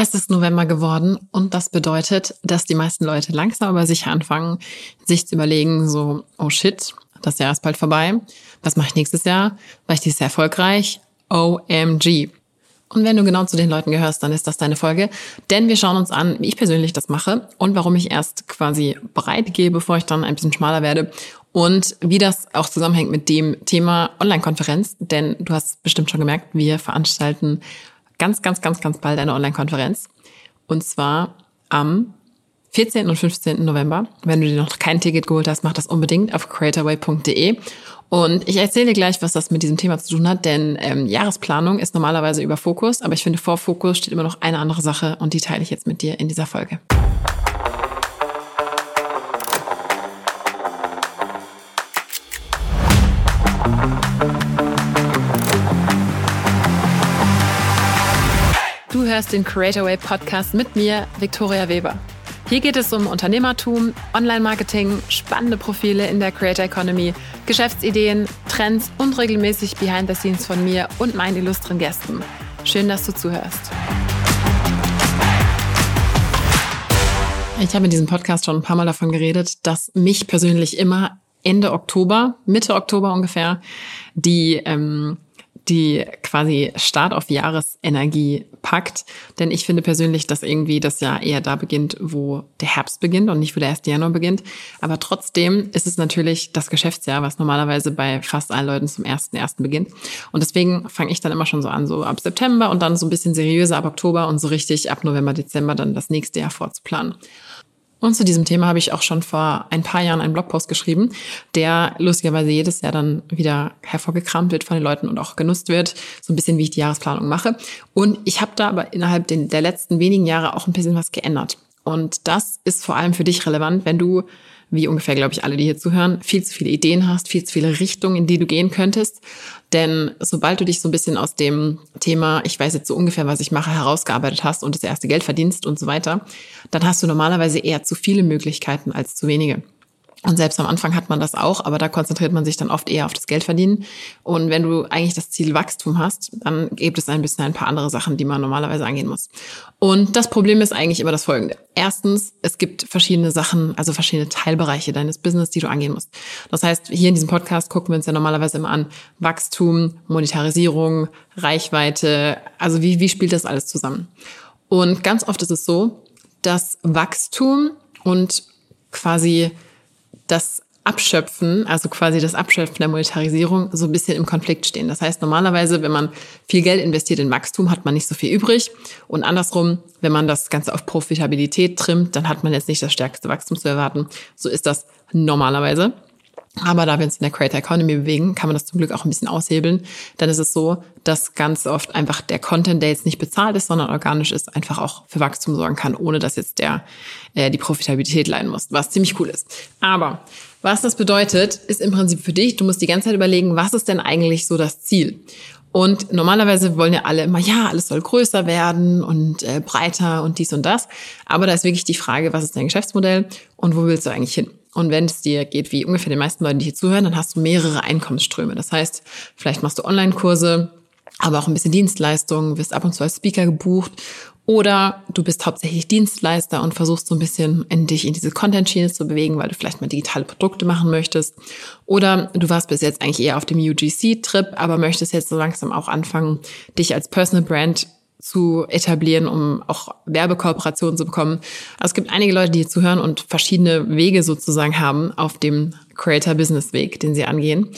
Es ist November geworden und das bedeutet, dass die meisten Leute langsam aber sicher anfangen, sich zu überlegen, so, oh shit, das Jahr ist bald vorbei. Was mache ich nächstes Jahr? War ich dieses Jahr erfolgreich? OMG. Und wenn du genau zu den Leuten gehörst, dann ist das deine Folge. Denn wir schauen uns an, wie ich persönlich das mache und warum ich erst quasi breit gehe, bevor ich dann ein bisschen schmaler werde. Und wie das auch zusammenhängt mit dem Thema Online-Konferenz. Denn du hast bestimmt schon gemerkt, wir veranstalten ganz, ganz, ganz, ganz bald eine Online-Konferenz. Und zwar am 14. und 15. November. Wenn du dir noch kein Ticket geholt hast, mach das unbedingt auf creatorway.de. Und ich erzähle dir gleich, was das mit diesem Thema zu tun hat, denn ähm, Jahresplanung ist normalerweise über Fokus, aber ich finde, vor Fokus steht immer noch eine andere Sache und die teile ich jetzt mit dir in dieser Folge. Du hörst den Creator Way Podcast mit mir, Victoria Weber. Hier geht es um Unternehmertum, Online-Marketing, spannende Profile in der Creator Economy, Geschäftsideen, Trends und regelmäßig Behind the Scenes von mir und meinen illustren Gästen. Schön, dass du zuhörst. Ich habe in diesem Podcast schon ein paar Mal davon geredet, dass mich persönlich immer Ende Oktober, Mitte Oktober ungefähr, die ähm, die quasi Start auf Jahresenergie packt. Denn ich finde persönlich, dass irgendwie das Jahr eher da beginnt, wo der Herbst beginnt und nicht wo der 1. Januar beginnt. Aber trotzdem ist es natürlich das Geschäftsjahr, was normalerweise bei fast allen Leuten zum 1.1. beginnt. Und deswegen fange ich dann immer schon so an, so ab September und dann so ein bisschen seriöser ab Oktober und so richtig ab November, Dezember dann das nächste Jahr vorzuplanen. Und zu diesem Thema habe ich auch schon vor ein paar Jahren einen Blogpost geschrieben, der lustigerweise jedes Jahr dann wieder hervorgekramt wird von den Leuten und auch genutzt wird. So ein bisschen, wie ich die Jahresplanung mache. Und ich habe da aber innerhalb der letzten wenigen Jahre auch ein bisschen was geändert. Und das ist vor allem für dich relevant, wenn du wie ungefähr, glaube ich, alle, die hier zuhören, viel zu viele Ideen hast, viel zu viele Richtungen, in die du gehen könntest. Denn sobald du dich so ein bisschen aus dem Thema, ich weiß jetzt so ungefähr, was ich mache, herausgearbeitet hast und das erste Geld verdienst und so weiter, dann hast du normalerweise eher zu viele Möglichkeiten als zu wenige. Und selbst am Anfang hat man das auch, aber da konzentriert man sich dann oft eher auf das Geldverdienen. Und wenn du eigentlich das Ziel Wachstum hast, dann gibt es ein bisschen ein paar andere Sachen, die man normalerweise angehen muss. Und das Problem ist eigentlich immer das folgende. Erstens, es gibt verschiedene Sachen, also verschiedene Teilbereiche deines Business, die du angehen musst. Das heißt, hier in diesem Podcast gucken wir uns ja normalerweise immer an Wachstum, Monetarisierung, Reichweite, also wie, wie spielt das alles zusammen? Und ganz oft ist es so, dass Wachstum und quasi das Abschöpfen, also quasi das Abschöpfen der Monetarisierung, so ein bisschen im Konflikt stehen. Das heißt, normalerweise, wenn man viel Geld investiert in Wachstum, hat man nicht so viel übrig. Und andersrum, wenn man das Ganze auf Profitabilität trimmt, dann hat man jetzt nicht das stärkste Wachstum zu erwarten. So ist das normalerweise. Aber da wir uns in der Creator Economy bewegen, kann man das zum Glück auch ein bisschen aushebeln. Dann ist es so, dass ganz oft einfach der Content, der jetzt nicht bezahlt ist, sondern organisch ist, einfach auch für Wachstum sorgen kann, ohne dass jetzt der äh, die Profitabilität leiden muss, was ziemlich cool ist. Aber was das bedeutet, ist im Prinzip für dich, du musst die ganze Zeit überlegen, was ist denn eigentlich so das Ziel? Und normalerweise wollen ja alle immer, ja, alles soll größer werden und äh, breiter und dies und das. Aber da ist wirklich die Frage, was ist dein Geschäftsmodell und wo willst du eigentlich hin? Und wenn es dir geht, wie ungefähr den meisten Leuten, die hier zuhören, dann hast du mehrere Einkommensströme. Das heißt, vielleicht machst du Online-Kurse, aber auch ein bisschen Dienstleistungen, wirst ab und zu als Speaker gebucht oder du bist hauptsächlich Dienstleister und versuchst so ein bisschen in dich in diese Content-Schiene zu bewegen, weil du vielleicht mal digitale Produkte machen möchtest. Oder du warst bis jetzt eigentlich eher auf dem UGC-Trip, aber möchtest jetzt so langsam auch anfangen, dich als Personal Brand zu etablieren, um auch Werbekooperationen zu bekommen. Also es gibt einige Leute, die hier zuhören und verschiedene Wege sozusagen haben auf dem Creator Business Weg, den sie angehen.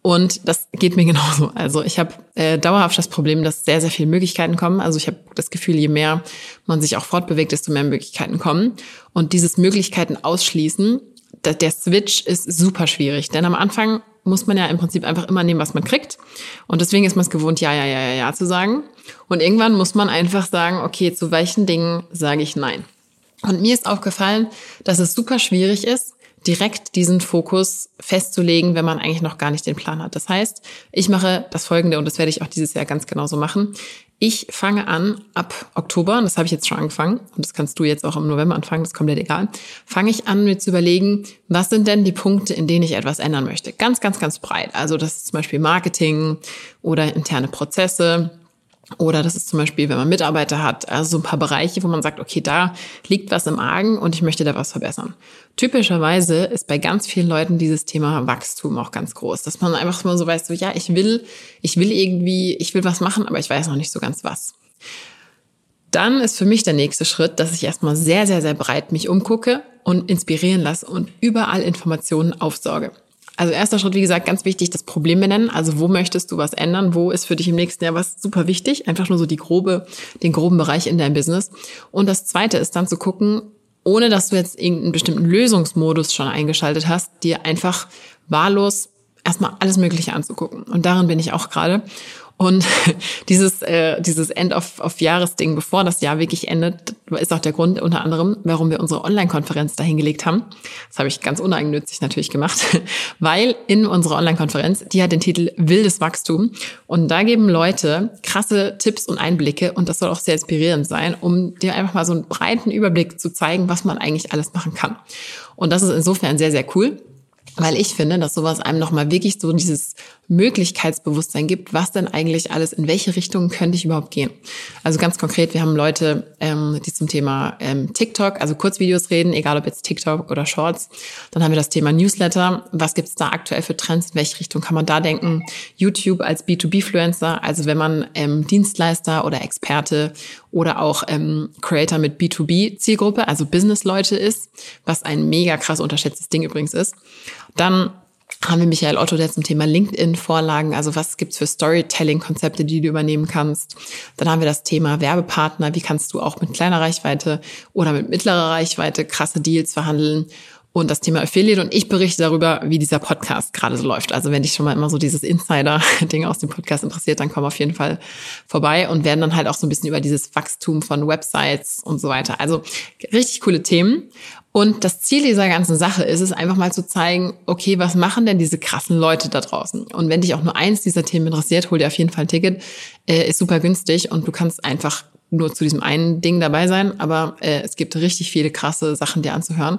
Und das geht mir genauso. Also ich habe äh, dauerhaft das Problem, dass sehr, sehr viele Möglichkeiten kommen. Also ich habe das Gefühl, je mehr man sich auch fortbewegt, desto mehr Möglichkeiten kommen. Und dieses Möglichkeiten ausschließen, der Switch ist super schwierig. Denn am Anfang muss man ja im Prinzip einfach immer nehmen, was man kriegt. Und deswegen ist man es gewohnt, ja, ja, ja, ja, ja zu sagen. Und irgendwann muss man einfach sagen, okay, zu welchen Dingen sage ich nein. Und mir ist aufgefallen, dass es super schwierig ist, direkt diesen Fokus festzulegen, wenn man eigentlich noch gar nicht den Plan hat. Das heißt, ich mache das Folgende und das werde ich auch dieses Jahr ganz genauso machen. Ich fange an ab Oktober, und das habe ich jetzt schon angefangen, und das kannst du jetzt auch im November anfangen, das kommt dir egal, fange ich an, mir zu überlegen, was sind denn die Punkte, in denen ich etwas ändern möchte. Ganz, ganz, ganz breit. Also das ist zum Beispiel Marketing oder interne Prozesse Oder das ist zum Beispiel, wenn man Mitarbeiter hat, also so ein paar Bereiche, wo man sagt, okay, da liegt was im Argen und ich möchte da was verbessern. Typischerweise ist bei ganz vielen Leuten dieses Thema Wachstum auch ganz groß, dass man einfach mal so weiß, so ja, ich will, ich will irgendwie, ich will was machen, aber ich weiß noch nicht so ganz was. Dann ist für mich der nächste Schritt, dass ich erstmal sehr, sehr, sehr breit mich umgucke und inspirieren lasse und überall Informationen aufsorge. Also erster Schritt, wie gesagt, ganz wichtig, das Problem benennen. Also wo möchtest du was ändern? Wo ist für dich im nächsten Jahr was super wichtig? Einfach nur so die grobe, den groben Bereich in deinem Business. Und das zweite ist dann zu gucken, ohne dass du jetzt irgendeinen bestimmten Lösungsmodus schon eingeschaltet hast, dir einfach wahllos erstmal alles Mögliche anzugucken. Und darin bin ich auch gerade. Und dieses, äh, dieses End-of-Jahres-Ding, bevor das Jahr wirklich endet, ist auch der Grund unter anderem, warum wir unsere Online-Konferenz dahingelegt haben. Das habe ich ganz uneigennützig natürlich gemacht, weil in unserer Online-Konferenz, die hat den Titel Wildes Wachstum. Und da geben Leute krasse Tipps und Einblicke und das soll auch sehr inspirierend sein, um dir einfach mal so einen breiten Überblick zu zeigen, was man eigentlich alles machen kann. Und das ist insofern sehr, sehr cool weil ich finde, dass sowas einem nochmal wirklich so dieses Möglichkeitsbewusstsein gibt, was denn eigentlich alles, in welche Richtung könnte ich überhaupt gehen. Also ganz konkret, wir haben Leute, ähm, die zum Thema ähm, TikTok, also Kurzvideos reden, egal ob jetzt TikTok oder Shorts. Dann haben wir das Thema Newsletter. Was gibt's da aktuell für Trends? In welche Richtung kann man da denken? YouTube als B2B-Fluencer, also wenn man ähm, Dienstleister oder Experte oder auch ähm, Creator mit B2B-Zielgruppe, also Business-Leute ist, was ein mega krass unterschätztes Ding übrigens ist. Dann haben wir Michael Otto, der zum Thema LinkedIn-Vorlagen, also was gibt's für Storytelling-Konzepte, die du übernehmen kannst. Dann haben wir das Thema Werbepartner, wie kannst du auch mit kleiner Reichweite oder mit mittlerer Reichweite krasse Deals verhandeln und das Thema Affiliate und ich berichte darüber, wie dieser Podcast gerade so läuft. Also wenn dich schon mal immer so dieses Insider-Ding aus dem Podcast interessiert, dann komm auf jeden Fall vorbei und werden dann halt auch so ein bisschen über dieses Wachstum von Websites und so weiter. Also richtig coole Themen. Und das Ziel dieser ganzen Sache ist es einfach mal zu zeigen, okay, was machen denn diese krassen Leute da draußen? Und wenn dich auch nur eins dieser Themen interessiert, hol dir auf jeden Fall ein Ticket. Äh, ist super günstig und du kannst einfach nur zu diesem einen Ding dabei sein, aber äh, es gibt richtig viele krasse Sachen dir anzuhören.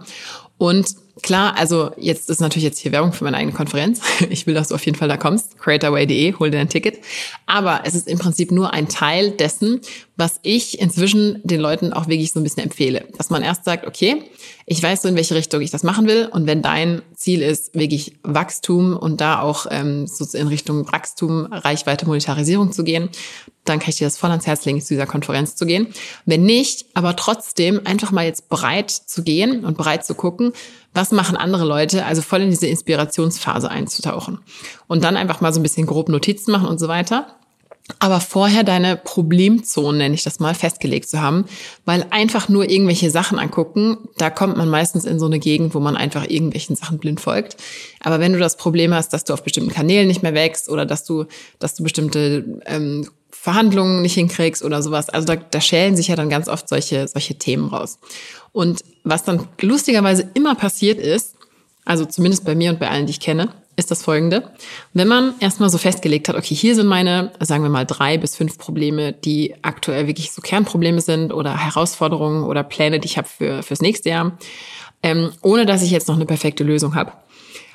Und klar, also jetzt ist natürlich jetzt hier Werbung für meine eigene Konferenz. Ich will, dass du auf jeden Fall da kommst. creatorway.de, hol dir ein Ticket. Aber es ist im Prinzip nur ein Teil dessen, was ich inzwischen den Leuten auch wirklich so ein bisschen empfehle. Dass man erst sagt, okay, ich weiß so, in welche Richtung ich das machen will. Und wenn dein Ziel ist, wirklich Wachstum und da auch ähm, so in Richtung Wachstum, Reichweite, Monetarisierung zu gehen, dann kann ich dir das voll ans Herz legen, zu dieser Konferenz zu gehen. Wenn nicht, aber trotzdem einfach mal jetzt bereit zu gehen und bereit zu gucken, was machen andere Leute, also voll in diese Inspirationsphase einzutauchen. Und dann einfach mal so ein bisschen grob Notizen machen und so weiter aber vorher deine Problemzonen, nenne ich das mal, festgelegt zu haben, weil einfach nur irgendwelche Sachen angucken, da kommt man meistens in so eine Gegend, wo man einfach irgendwelchen Sachen blind folgt. Aber wenn du das Problem hast, dass du auf bestimmten Kanälen nicht mehr wächst oder dass du, dass du bestimmte ähm, Verhandlungen nicht hinkriegst oder sowas, also da, da schälen sich ja dann ganz oft solche, solche Themen raus. Und was dann lustigerweise immer passiert ist, also zumindest bei mir und bei allen, die ich kenne, ist das folgende. Wenn man erstmal so festgelegt hat, okay, hier sind meine, sagen wir mal, drei bis fünf Probleme, die aktuell wirklich so Kernprobleme sind oder Herausforderungen oder Pläne, die ich habe für, fürs nächste Jahr, ähm, ohne dass ich jetzt noch eine perfekte Lösung habe.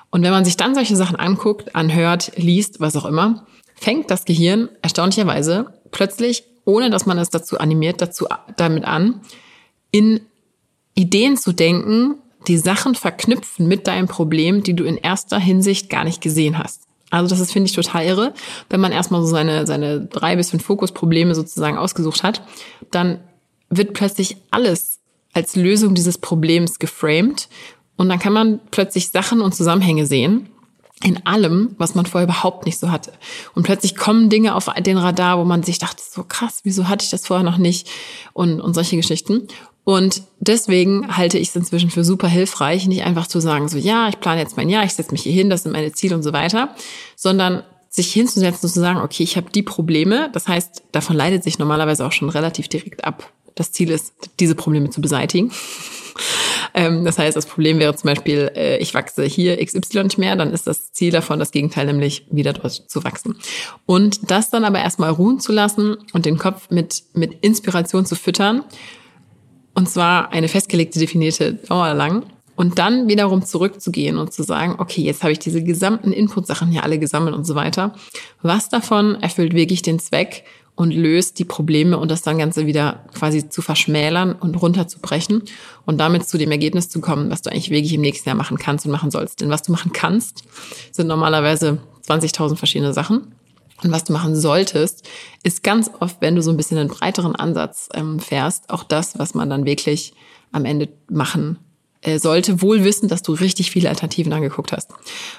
Und wenn man sich dann solche Sachen anguckt, anhört, liest, was auch immer, fängt das Gehirn erstaunlicherweise plötzlich, ohne dass man es dazu animiert, dazu damit an, in Ideen zu denken, die Sachen verknüpfen mit deinem Problem, die du in erster Hinsicht gar nicht gesehen hast. Also das ist, finde ich, total irre. Wenn man erstmal so seine, seine drei bis fünf Fokusprobleme sozusagen ausgesucht hat, dann wird plötzlich alles als Lösung dieses Problems geframed. Und dann kann man plötzlich Sachen und Zusammenhänge sehen in allem, was man vorher überhaupt nicht so hatte. Und plötzlich kommen Dinge auf den Radar, wo man sich dachte, so krass, wieso hatte ich das vorher noch nicht? Und, und solche Geschichten. Und deswegen halte ich es inzwischen für super hilfreich, nicht einfach zu sagen, so ja, ich plane jetzt mein Jahr, ich setze mich hier hin, das sind meine Ziele und so weiter, sondern sich hinzusetzen und zu sagen, okay, ich habe die Probleme. Das heißt, davon leitet sich normalerweise auch schon relativ direkt ab. Das Ziel ist, diese Probleme zu beseitigen. Ähm, das heißt, das Problem wäre zum Beispiel, äh, ich wachse hier XY nicht mehr, dann ist das Ziel davon das Gegenteil, nämlich wieder dort zu wachsen. Und das dann aber erstmal ruhen zu lassen und den Kopf mit, mit Inspiration zu füttern und zwar eine festgelegte, definierte Dauer lang. Und dann wiederum zurückzugehen und zu sagen, okay, jetzt habe ich diese gesamten Input-Sachen hier alle gesammelt und so weiter. Was davon erfüllt wirklich den Zweck und löst die Probleme und das dann Ganze wieder quasi zu verschmälern und runterzubrechen und damit zu dem Ergebnis zu kommen, was du eigentlich wirklich im nächsten Jahr machen kannst und machen sollst. Denn was du machen kannst, sind normalerweise 20.000 verschiedene Sachen. Und was du machen solltest, ist ganz oft, wenn du so ein bisschen einen breiteren Ansatz ähm, fährst, auch das, was man dann wirklich am Ende machen äh, sollte, wohl wissen, dass du richtig viele Alternativen angeguckt hast.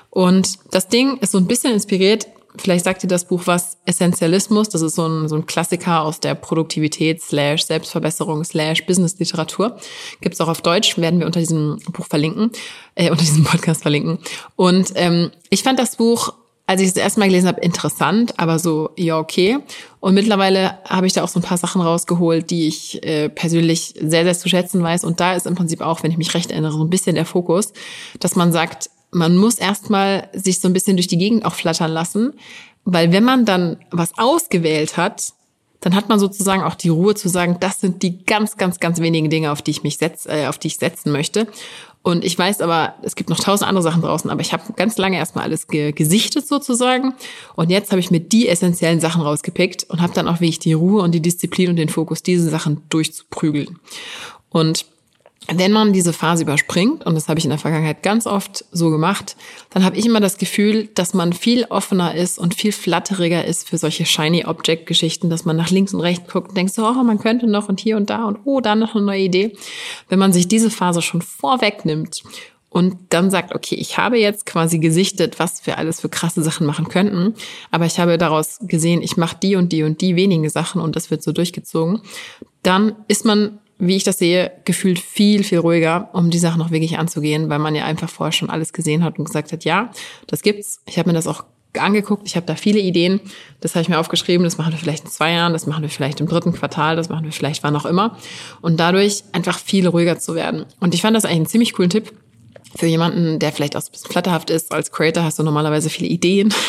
Und das Ding ist so ein bisschen inspiriert Vielleicht sagt dir das Buch was, Essentialismus, das ist so ein, so ein Klassiker aus der Produktivität slash Selbstverbesserung slash Business-Literatur. Gibt's auch auf Deutsch, werden wir unter diesem Buch verlinken, äh, unter diesem Podcast verlinken. Und ähm, ich fand das Buch, als ich es erstmal gelesen habe, interessant, aber so, ja, okay. Und mittlerweile habe ich da auch so ein paar Sachen rausgeholt, die ich äh, persönlich sehr, sehr zu schätzen weiß. Und da ist im Prinzip auch, wenn ich mich recht erinnere, so ein bisschen der Fokus, dass man sagt, man muss erstmal sich so ein bisschen durch die Gegend auch flattern lassen, weil wenn man dann was ausgewählt hat, dann hat man sozusagen auch die Ruhe zu sagen, das sind die ganz, ganz, ganz wenigen Dinge, auf die ich mich setz, äh, auf die ich setzen möchte. Und ich weiß aber, es gibt noch tausend andere Sachen draußen, aber ich habe ganz lange erstmal alles ge gesichtet sozusagen. Und jetzt habe ich mir die essentiellen Sachen rausgepickt und habe dann auch wirklich die Ruhe und die Disziplin und den Fokus, diese Sachen durchzuprügeln. Und wenn man diese Phase überspringt, und das habe ich in der Vergangenheit ganz oft so gemacht, dann habe ich immer das Gefühl, dass man viel offener ist und viel flatteriger ist für solche shiny Object-Geschichten, dass man nach links und rechts guckt und denkt so, oh, man könnte noch und hier und da und oh, da noch eine neue Idee. Wenn man sich diese Phase schon vorwegnimmt und dann sagt, okay, ich habe jetzt quasi gesichtet, was wir alles für krasse Sachen machen könnten, aber ich habe daraus gesehen, ich mache die und die und die wenige Sachen und das wird so durchgezogen, dann ist man wie ich das sehe, gefühlt viel, viel ruhiger, um die Sachen noch wirklich anzugehen, weil man ja einfach vorher schon alles gesehen hat und gesagt hat, ja, das gibt's. Ich habe mir das auch angeguckt, ich habe da viele Ideen, das habe ich mir aufgeschrieben, das machen wir vielleicht in zwei Jahren, das machen wir vielleicht im dritten Quartal, das machen wir vielleicht wann auch immer. Und dadurch einfach viel ruhiger zu werden. Und ich fand das eigentlich einen ziemlich coolen Tipp, für jemanden, der vielleicht auch ein bisschen flatterhaft ist, als Creator hast du normalerweise viele Ideen.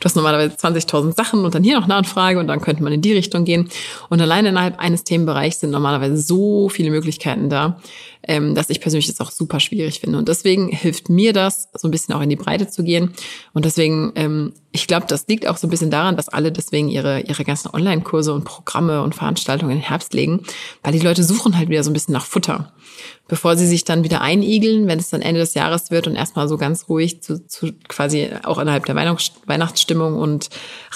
Du hast normalerweise 20.000 Sachen und dann hier noch eine Anfrage und dann könnte man in die Richtung gehen. Und allein innerhalb eines Themenbereichs sind normalerweise so viele Möglichkeiten da, ähm, dass ich persönlich das auch super schwierig finde. Und deswegen hilft mir das, so ein bisschen auch in die Breite zu gehen. Und deswegen, ähm, ich glaube, das liegt auch so ein bisschen daran, dass alle deswegen ihre, ihre ganzen Online-Kurse und Programme und Veranstaltungen in den Herbst legen, weil die Leute suchen halt wieder so ein bisschen nach Futter. Bevor sie sich dann wieder einigeln, wenn es dann Ende des Jahres wird und erstmal so ganz ruhig zu, zu quasi auch innerhalb der Weihnachtsstimmung und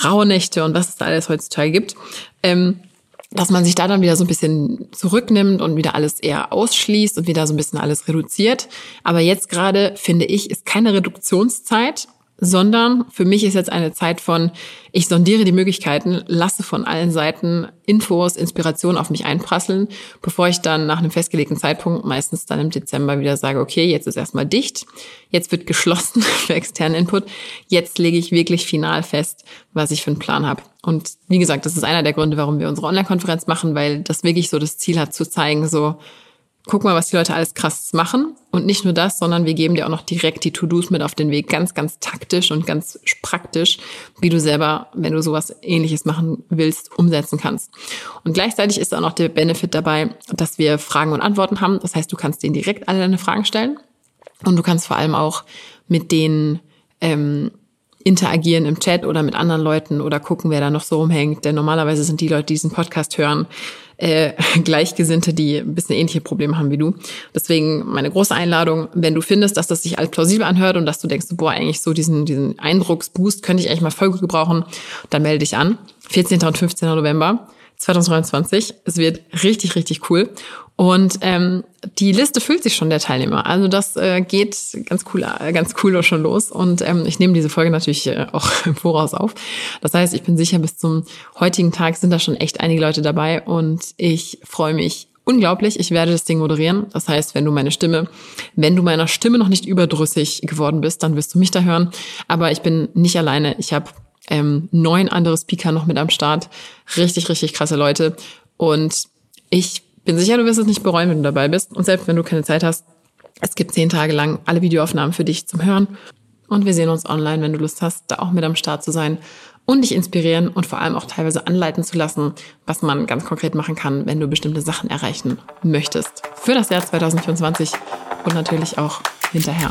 Rauhnächte und was es da alles heutzutage gibt, ähm, dass man sich da dann wieder so ein bisschen zurücknimmt und wieder alles eher ausschließt und wieder so ein bisschen alles reduziert. Aber jetzt gerade, finde ich, ist keine Reduktionszeit sondern für mich ist jetzt eine Zeit von, ich sondiere die Möglichkeiten, lasse von allen Seiten Infos, Inspiration auf mich einprasseln, bevor ich dann nach einem festgelegten Zeitpunkt, meistens dann im Dezember wieder sage, okay, jetzt ist erstmal dicht, jetzt wird geschlossen für externen Input, jetzt lege ich wirklich final fest, was ich für einen Plan habe. Und wie gesagt, das ist einer der Gründe, warum wir unsere Online-Konferenz machen, weil das wirklich so das Ziel hat zu zeigen, so, guck mal, was die Leute alles krass machen. Und nicht nur das, sondern wir geben dir auch noch direkt die To-Dos mit auf den Weg, ganz, ganz taktisch und ganz praktisch, wie du selber, wenn du sowas ähnliches machen willst, umsetzen kannst. Und gleichzeitig ist auch noch der Benefit dabei, dass wir Fragen und Antworten haben. Das heißt, du kannst denen direkt alle deine Fragen stellen. Und du kannst vor allem auch mit denen ähm, interagieren im Chat oder mit anderen Leuten oder gucken, wer da noch so rumhängt. Denn normalerweise sind die Leute, die diesen Podcast hören, äh, Gleichgesinnte, die ein bisschen ähnliche Probleme haben wie du. Deswegen meine große Einladung, wenn du findest, dass das sich alles plausibel anhört und dass du denkst, boah, eigentlich so diesen, diesen Eindrucksboost könnte ich eigentlich mal voll gut gebrauchen, dann melde dich an. 14. und 15. November 2023. Es wird richtig, richtig cool. Und ähm, die Liste füllt sich schon der Teilnehmer. Also das äh, geht ganz cool, äh, ganz cool schon los. Und ähm, ich nehme diese Folge natürlich äh, auch im Voraus auf. Das heißt, ich bin sicher, bis zum heutigen Tag sind da schon echt einige Leute dabei und ich freue mich unglaublich. Ich werde das Ding moderieren. Das heißt, wenn du meine Stimme, wenn du meiner Stimme noch nicht überdrüssig geworden bist, dann wirst du mich da hören. Aber ich bin nicht alleine. Ich habe ähm, neun andere Speaker noch mit am Start. Richtig, richtig krasse Leute. Und ich bin sicher, du wirst es nicht bereuen, wenn du dabei bist. Und selbst wenn du keine Zeit hast, es gibt zehn Tage lang alle Videoaufnahmen für dich zum Hören. Und wir sehen uns online, wenn du Lust hast, da auch mit am Start zu sein und dich inspirieren und vor allem auch teilweise anleiten zu lassen, was man ganz konkret machen kann, wenn du bestimmte Sachen erreichen möchtest. Für das Jahr 2024 und natürlich auch hinterher.